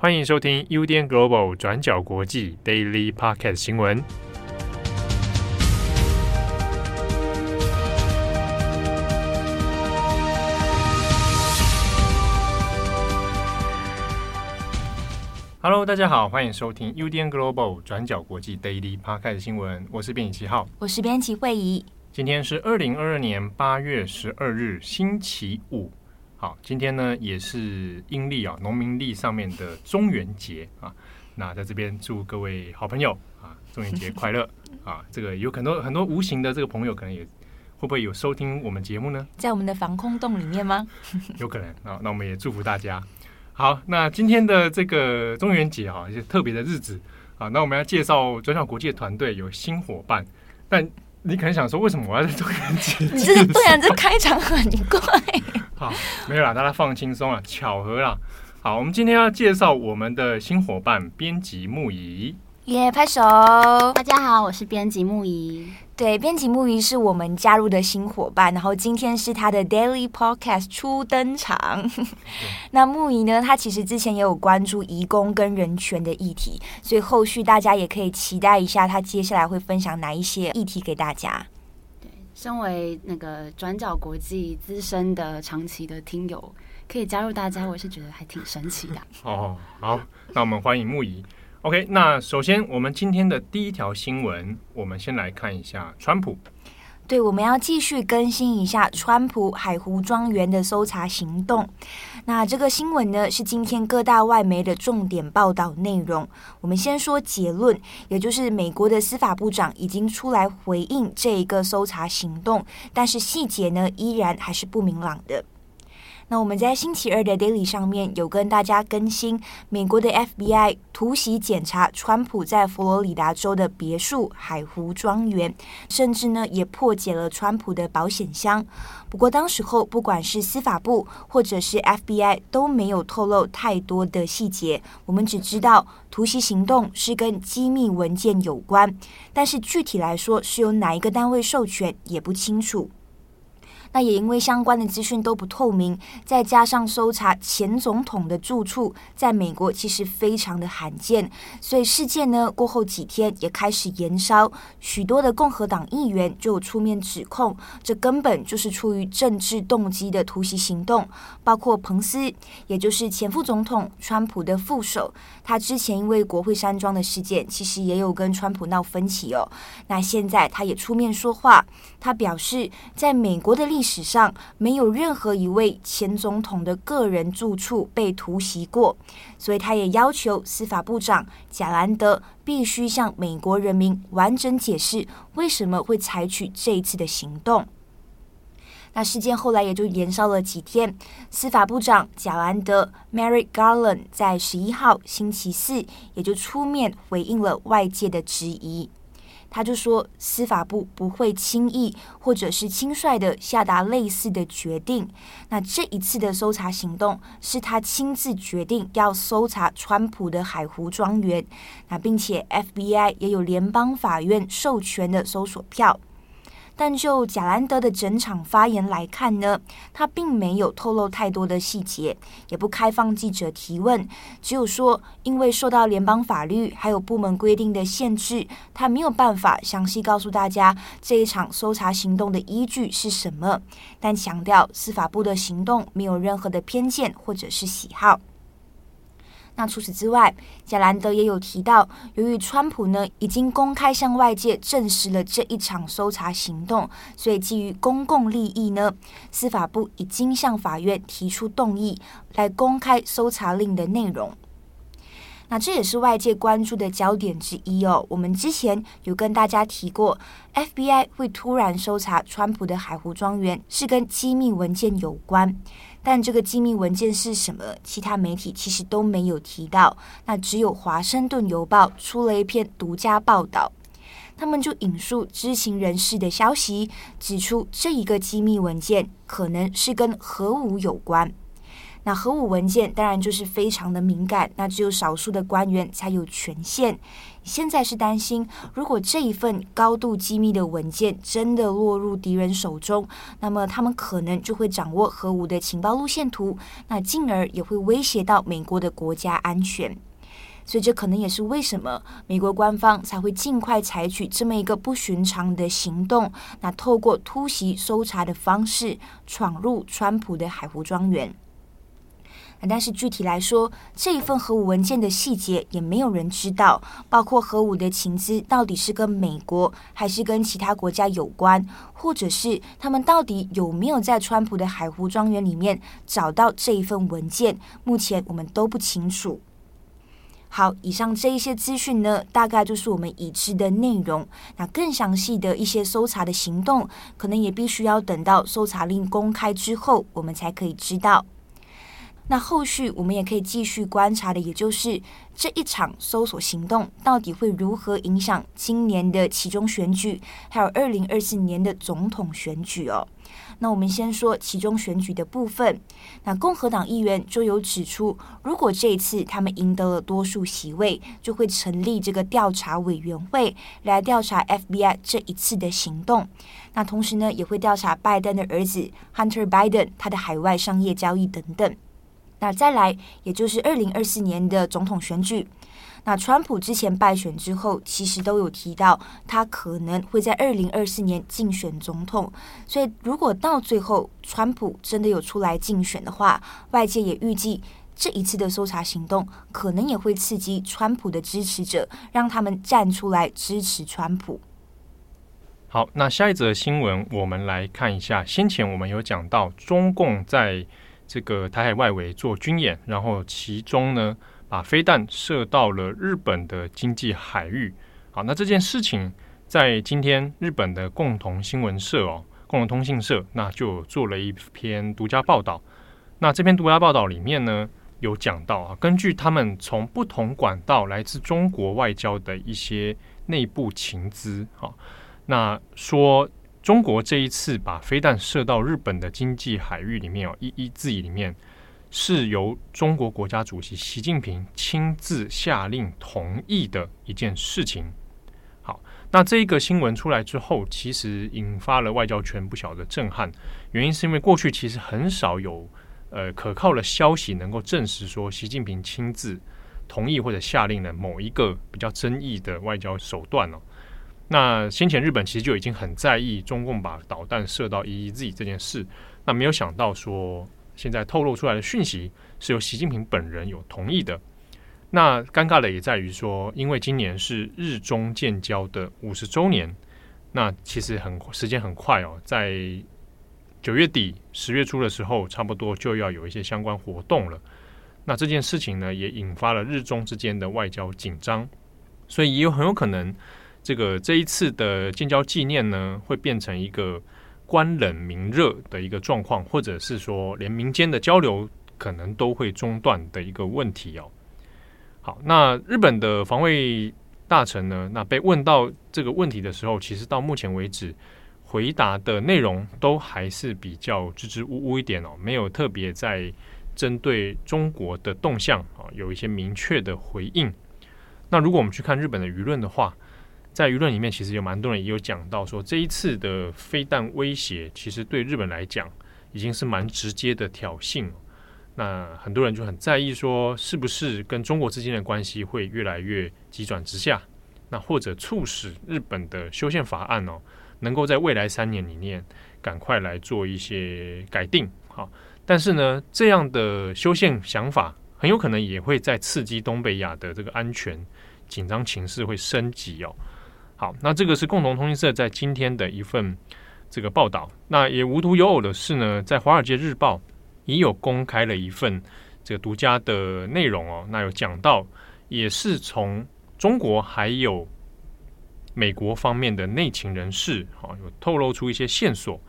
欢迎收听 UDN Global 转角国际 Daily Podcast 新闻。Hello，大家好，欢迎收听 UDN Global 转角国际 Daily Podcast 新闻。我是编辑七号，我是编辑慧仪。今天是二零二二年八月十二日，星期五。好，今天呢也是阴历啊，农民历上面的中元节啊。那在这边祝各位好朋友啊，中元节快乐 啊！这个有很多很多无形的这个朋友，可能也会不会有收听我们节目呢？在我们的防空洞里面吗？有可能啊。那我们也祝福大家。好，那今天的这个中元节啊，一些特别的日子啊。那我们要介绍转角国际的团队有新伙伴，但你可能想说，为什么我要在中元节？你这对啊这开场很怪。好，没有啦，大家放轻松啊，巧合啦。好，我们今天要介绍我们的新伙伴编辑木仪。耶，拍手！大家好，我是编辑木仪。对，编辑木仪是我们加入的新伙伴，然后今天是他的 Daily Podcast 初登场。那木仪呢，他其实之前也有关注移工跟人权的议题，所以后续大家也可以期待一下他接下来会分享哪一些议题给大家。身为那个转角国际资深的长期的听友，可以加入大家，我是觉得还挺神奇的。哦，好，那我们欢迎木仪。OK，那首先我们今天的第一条新闻，我们先来看一下川普。对，我们要继续更新一下川普海湖庄园的搜查行动。那这个新闻呢，是今天各大外媒的重点报道内容。我们先说结论，也就是美国的司法部长已经出来回应这一个搜查行动，但是细节呢，依然还是不明朗的。那我们在星期二的 Daily 上面有跟大家更新，美国的 FBI 突袭检查川普在佛罗里达州的别墅海湖庄园，甚至呢也破解了川普的保险箱。不过当时候不管是司法部或者是 FBI 都没有透露太多的细节，我们只知道突袭行动是跟机密文件有关，但是具体来说是由哪一个单位授权也不清楚。那也因为相关的资讯都不透明，再加上搜查前总统的住处，在美国其实非常的罕见，所以事件呢过后几天也开始延烧，许多的共和党议员就出面指控，这根本就是出于政治动机的突袭行动，包括彭斯，也就是前副总统川普的副手，他之前因为国会山庄的事件，其实也有跟川普闹分歧哦，那现在他也出面说话，他表示在美国的历历史上没有任何一位前总统的个人住处被突袭过，所以他也要求司法部长贾兰德必须向美国人民完整解释为什么会采取这一次的行动。那事件后来也就延烧了几天，司法部长贾兰德 Merrick Garland 在十一号星期四也就出面回应了外界的质疑。他就说，司法部不会轻易或者是轻率的下达类似的决定。那这一次的搜查行动是他亲自决定要搜查川普的海湖庄园，那并且 FBI 也有联邦法院授权的搜索票。但就贾兰德的整场发言来看呢，他并没有透露太多的细节，也不开放记者提问，只有说因为受到联邦法律还有部门规定的限制，他没有办法详细告诉大家这一场搜查行动的依据是什么，但强调司法部的行动没有任何的偏见或者是喜好。那除此之外，贾兰德也有提到，由于川普呢已经公开向外界证实了这一场搜查行动，所以基于公共利益呢，司法部已经向法院提出动议来公开搜查令的内容。那这也是外界关注的焦点之一哦。我们之前有跟大家提过，FBI 会突然搜查川普的海湖庄园，是跟机密文件有关。但这个机密文件是什么？其他媒体其实都没有提到。那只有《华盛顿邮报》出了一篇独家报道，他们就引述知情人士的消息，指出这一个机密文件可能是跟核武有关。那核武文件当然就是非常的敏感，那只有少数的官员才有权限。现在是担心，如果这一份高度机密的文件真的落入敌人手中，那么他们可能就会掌握核武的情报路线图，那进而也会威胁到美国的国家安全。所以这可能也是为什么美国官方才会尽快采取这么一个不寻常的行动，那透过突袭搜查的方式闯入川普的海湖庄园。但是具体来说，这一份核武文件的细节也没有人知道，包括核武的情资到底是跟美国还是跟其他国家有关，或者是他们到底有没有在川普的海湖庄园里面找到这一份文件，目前我们都不清楚。好，以上这一些资讯呢，大概就是我们已知的内容。那更详细的一些搜查的行动，可能也必须要等到搜查令公开之后，我们才可以知道。那后续我们也可以继续观察的，也就是这一场搜索行动到底会如何影响今年的其中选举，还有二零二四年的总统选举哦。那我们先说其中选举的部分，那共和党议员就有指出，如果这一次他们赢得了多数席位，就会成立这个调查委员会来调查 FBI 这一次的行动。那同时呢，也会调查拜登的儿子 Hunter Biden 他的海外商业交易等等。那再来，也就是二零二四年的总统选举。那川普之前败选之后，其实都有提到他可能会在二零二四年竞选总统。所以，如果到最后川普真的有出来竞选的话，外界也预计这一次的搜查行动可能也会刺激川普的支持者，让他们站出来支持川普。好，那下一则新闻，我们来看一下。先前我们有讲到中共在。这个台海外围做军演，然后其中呢，把飞弹射到了日本的经济海域。好，那这件事情在今天日本的共同新闻社哦，共同通信社，那就做了一篇独家报道。那这篇独家报道里面呢，有讲到啊，根据他们从不同管道来自中国外交的一些内部情资，好，那说。中国这一次把飞弹射到日本的经济海域里面哦，EEZ 里面是由中国国家主席习近平亲自下令同意的一件事情。好，那这一个新闻出来之后，其实引发了外交圈不小的震撼。原因是因为过去其实很少有呃可靠的消息能够证实说习近平亲自同意或者下令的某一个比较争议的外交手段哦。那先前日本其实就已经很在意中共把导弹射到 EEZ 这件事，那没有想到说现在透露出来的讯息是由习近平本人有同意的。那尴尬的也在于说，因为今年是日中建交的五十周年，那其实很时间很快哦，在九月底十月初的时候，差不多就要有一些相关活动了。那这件事情呢，也引发了日中之间的外交紧张，所以也有很有可能。这个这一次的建交纪念呢，会变成一个官冷民热的一个状况，或者是说连民间的交流可能都会中断的一个问题哦。好，那日本的防卫大臣呢，那被问到这个问题的时候，其实到目前为止回答的内容都还是比较支支吾吾一点哦，没有特别在针对中国的动向啊有一些明确的回应。那如果我们去看日本的舆论的话，在舆论里面，其实有蛮多人也有讲到说，这一次的飞弹威胁，其实对日本来讲已经是蛮直接的挑衅。那很多人就很在意说，是不是跟中国之间的关系会越来越急转直下？那或者促使日本的修宪法案哦，能够在未来三年里面赶快来做一些改定。好，但是呢，这样的修宪想法很有可能也会在刺激东北亚的这个安全紧张情势会升级哦。好，那这个是共同通讯社在今天的一份这个报道。那也无独有偶的是呢，在《华尔街日报》也有公开了一份这个独家的内容哦。那有讲到，也是从中国还有美国方面的内情人士，好，有透露出一些线索，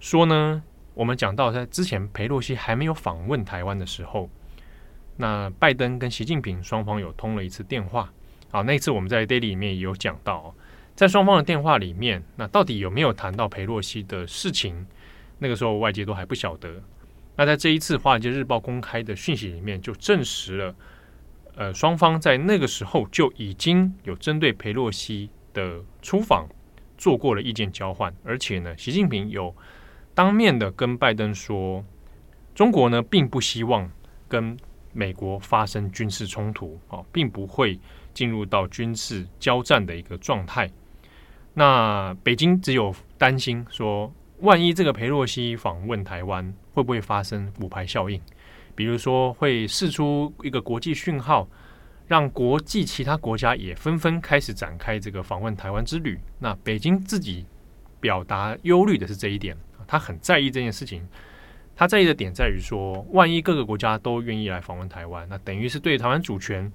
说呢，我们讲到在之前裴洛西还没有访问台湾的时候，那拜登跟习近平双方有通了一次电话。好，那一次我们在 Daily 里面也有讲到，在双方的电话里面，那到底有没有谈到裴洛西的事情？那个时候外界都还不晓得。那在这一次《华尔街日报》公开的讯息里面，就证实了，呃，双方在那个时候就已经有针对裴洛西的出访做过了意见交换，而且呢，习近平有当面的跟拜登说，中国呢并不希望跟美国发生军事冲突啊，并不会进入到军事交战的一个状态。那北京只有担心说，万一这个裴洛西访问台湾，会不会发生骨牌效应？比如说，会释出一个国际讯号，让国际其他国家也纷纷开始展开这个访问台湾之旅。那北京自己表达忧虑的是这一点，他很在意这件事情。他在意的点在于说，万一各个国家都愿意来访问台湾，那等于是对台湾主权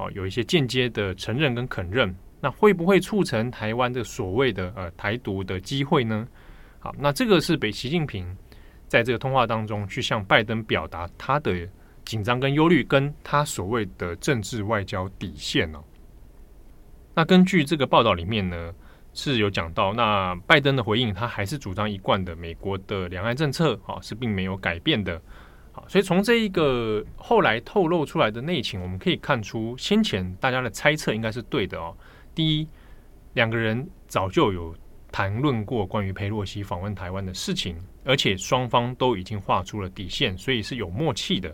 哦有一些间接的承认跟肯认。那会不会促成台湾的所谓的呃台独的机会呢？好，那这个是北习近平在这个通话当中去向拜登表达他的紧张跟忧虑，跟他所谓的政治外交底线哦。那根据这个报道里面呢，是有讲到，那拜登的回应，他还是主张一贯的美国的两岸政策，啊，是并没有改变的。所以从这一个后来透露出来的内情，我们可以看出，先前大家的猜测应该是对的哦。第一，两个人早就有。谈论过关于裴洛西访问台湾的事情，而且双方都已经画出了底线，所以是有默契的。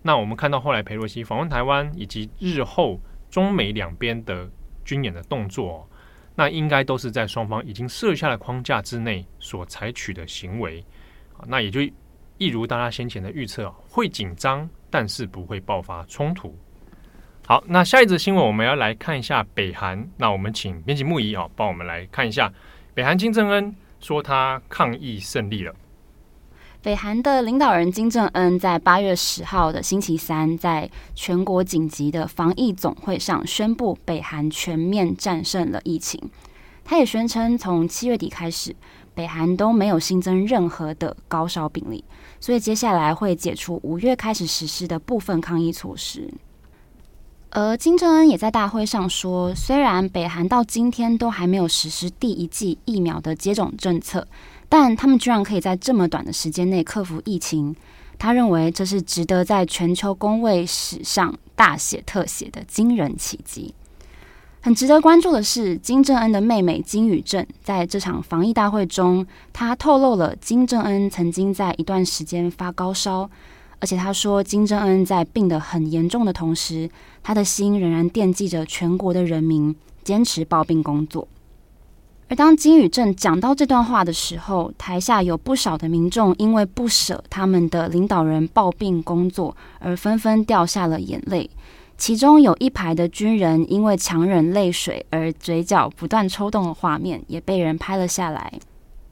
那我们看到后来裴洛西访问台湾，以及日后中美两边的军演的动作，那应该都是在双方已经设下的框架之内所采取的行为。那也就一如大家先前的预测，会紧张，但是不会爆发冲突。好，那下一则新闻我们要来看一下北韩。那我们请编辑木仪啊，帮我们来看一下。北韩金正恩说他抗疫胜利了。北韩的领导人金正恩在八月十号的星期三，在全国紧急的防疫总会上宣布，北韩全面战胜了疫情。他也宣称，从七月底开始，北韩都没有新增任何的高烧病例，所以接下来会解除五月开始实施的部分抗疫措施。而金正恩也在大会上说，虽然北韩到今天都还没有实施第一剂疫苗的接种政策，但他们居然可以在这么短的时间内克服疫情。他认为这是值得在全球公卫史上大写特写的惊人奇迹。很值得关注的是，金正恩的妹妹金宇正在这场防疫大会中，她透露了金正恩曾经在一段时间发高烧。而且他说，金正恩在病得很严重的同时，他的心仍然惦记着全国的人民，坚持抱病工作。而当金宇正讲到这段话的时候，台下有不少的民众因为不舍他们的领导人抱病工作，而纷纷掉下了眼泪。其中有一排的军人因为强忍泪水而嘴角不断抽动的画面，也被人拍了下来。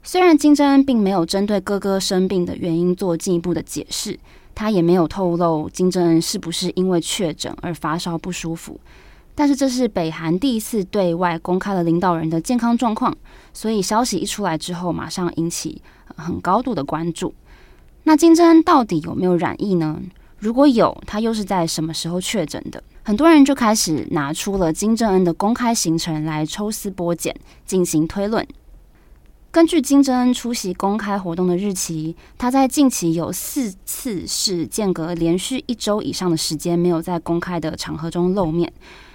虽然金正恩并没有针对哥哥生病的原因做进一步的解释。他也没有透露金正恩是不是因为确诊而发烧不舒服，但是这是北韩第一次对外公开了领导人的健康状况，所以消息一出来之后，马上引起很高度的关注。那金正恩到底有没有染疫呢？如果有，他又是在什么时候确诊的？很多人就开始拿出了金正恩的公开行程来抽丝剥茧，进行推论。根据金正恩出席公开活动的日期，他在近期有四次是间隔连续一周以上的时间没有在公开的场合中露面。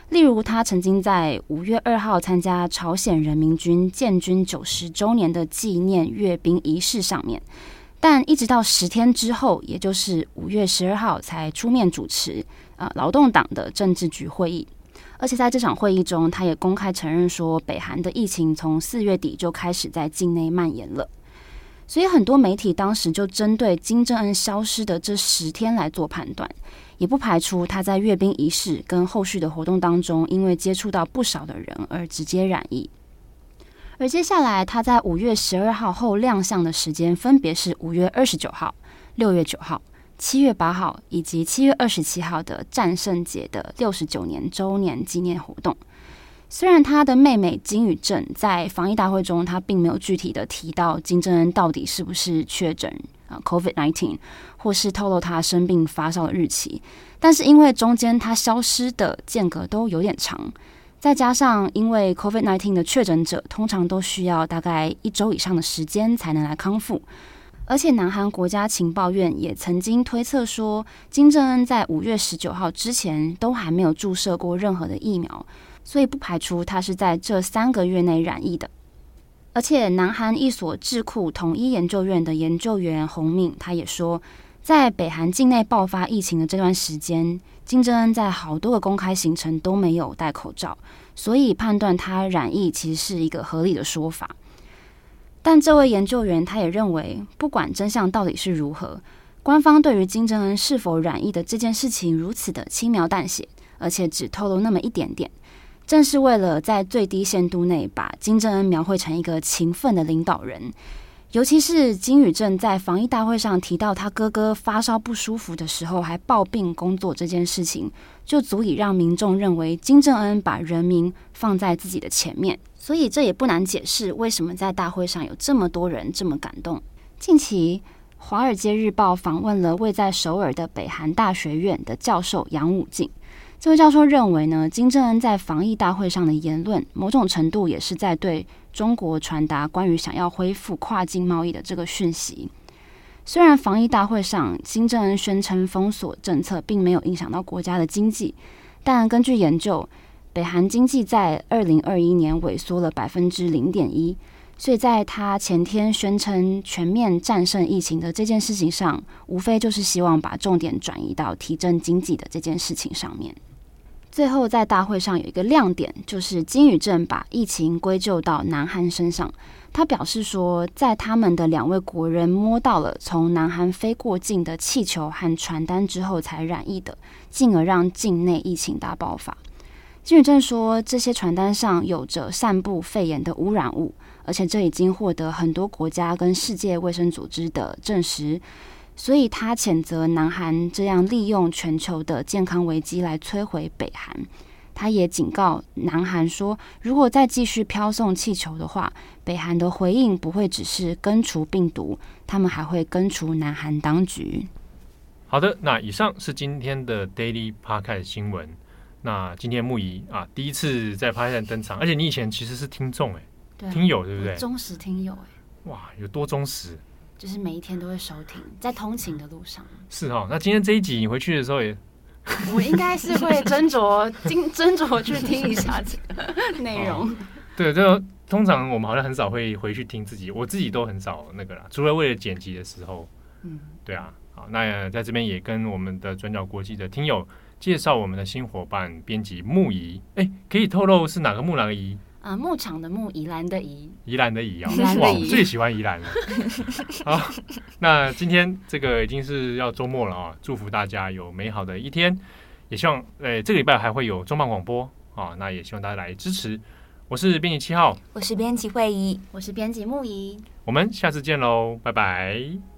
例如，他曾经在五月二号参加朝鲜人民军建军九十周年的纪念阅兵仪式上面，但一直到十天之后，也就是五月十二号才出面主持啊劳动党的政治局会议。而且在这场会议中，他也公开承认说，北韩的疫情从四月底就开始在境内蔓延了。所以很多媒体当时就针对金正恩消失的这十天来做判断，也不排除他在阅兵仪式跟后续的活动当中，因为接触到不少的人而直接染疫。而接下来他在五月十二号后亮相的时间，分别是五月二十九号、六月九号。七月八号以及七月二十七号的战胜节的六十九年周年纪念活动，虽然他的妹妹金宇正在防疫大会中，他并没有具体的提到金正恩到底是不是确诊啊 COVID-19，或是透露他生病发烧的日期，但是因为中间他消失的间隔都有点长，再加上因为 COVID-19 的确诊者通常都需要大概一周以上的时间才能来康复。而且，南韩国家情报院也曾经推测说，金正恩在五月十九号之前都还没有注射过任何的疫苗，所以不排除他是在这三个月内染疫的。而且，南韩一所智库统一研究院的研究员洪敏他也说，在北韩境内爆发疫情的这段时间，金正恩在好多个公开行程都没有戴口罩，所以判断他染疫其实是一个合理的说法。但这位研究员他也认为，不管真相到底是如何，官方对于金正恩是否染疫的这件事情如此的轻描淡写，而且只透露那么一点点，正是为了在最低限度内把金正恩描绘成一个勤奋的领导人。尤其是金宇镇在防疫大会上提到他哥哥发烧不舒服的时候还抱病工作这件事情，就足以让民众认为金正恩把人民放在自己的前面。所以这也不难解释为什么在大会上有这么多人这么感动。近期，《华尔街日报》访问了位在首尔的北韩大学院的教授杨武进。这位教授认为呢，金正恩在防疫大会上的言论，某种程度也是在对中国传达关于想要恢复跨境贸易的这个讯息。虽然防疫大会上金正恩宣称封锁政策并没有影响到国家的经济，但根据研究，北韩经济在二零二一年萎缩了百分之零点一，所以在他前天宣称全面战胜疫情的这件事情上，无非就是希望把重点转移到提振经济的这件事情上面。最后，在大会上有一个亮点，就是金宇镇把疫情归咎到南韩身上。他表示说，在他们的两位国人摸到了从南韩飞过境的气球和传单之后才染疫的，进而让境内疫情大爆发。金宇镇说，这些传单上有着散布肺炎的污染物，而且这已经获得很多国家跟世界卫生组织的证实。所以他谴责南韩这样利用全球的健康危机来摧毁北韩。他也警告南韩说，如果再继续飘送气球的话，北韩的回应不会只是根除病毒，他们还会根除南韩当局。好的，那以上是今天的 Daily Podcast 新闻。那今天木仪啊，第一次在 Podcast 登场，而且你以前其实是听众哎，听友对不对？忠实听友哎，哇，有多忠实？就是每一天都会收听，在通勤的路上。是哦，那今天这一集你回去的时候也，我应该是会斟酌、斟斟酌去听一下这个内容。哦、对，就通常我们好像很少会回去听自己，我自己都很少那个啦，除了为了剪辑的时候。嗯，对啊，好，那在这边也跟我们的转角国际的听友。介绍我们的新伙伴编辑木仪，哎，可以透露是哪个木哪个宜？啊，牧场的牧，宜兰的宜，宜兰的宜啊，哇，我最喜欢宜兰了。好，那今天这个已经是要周末了啊，祝福大家有美好的一天，也希望，哎，这个礼拜还会有重磅广播啊，那也希望大家来支持。我是编辑七号，我是编辑会仪，我是编辑木仪，我们下次见喽，拜拜。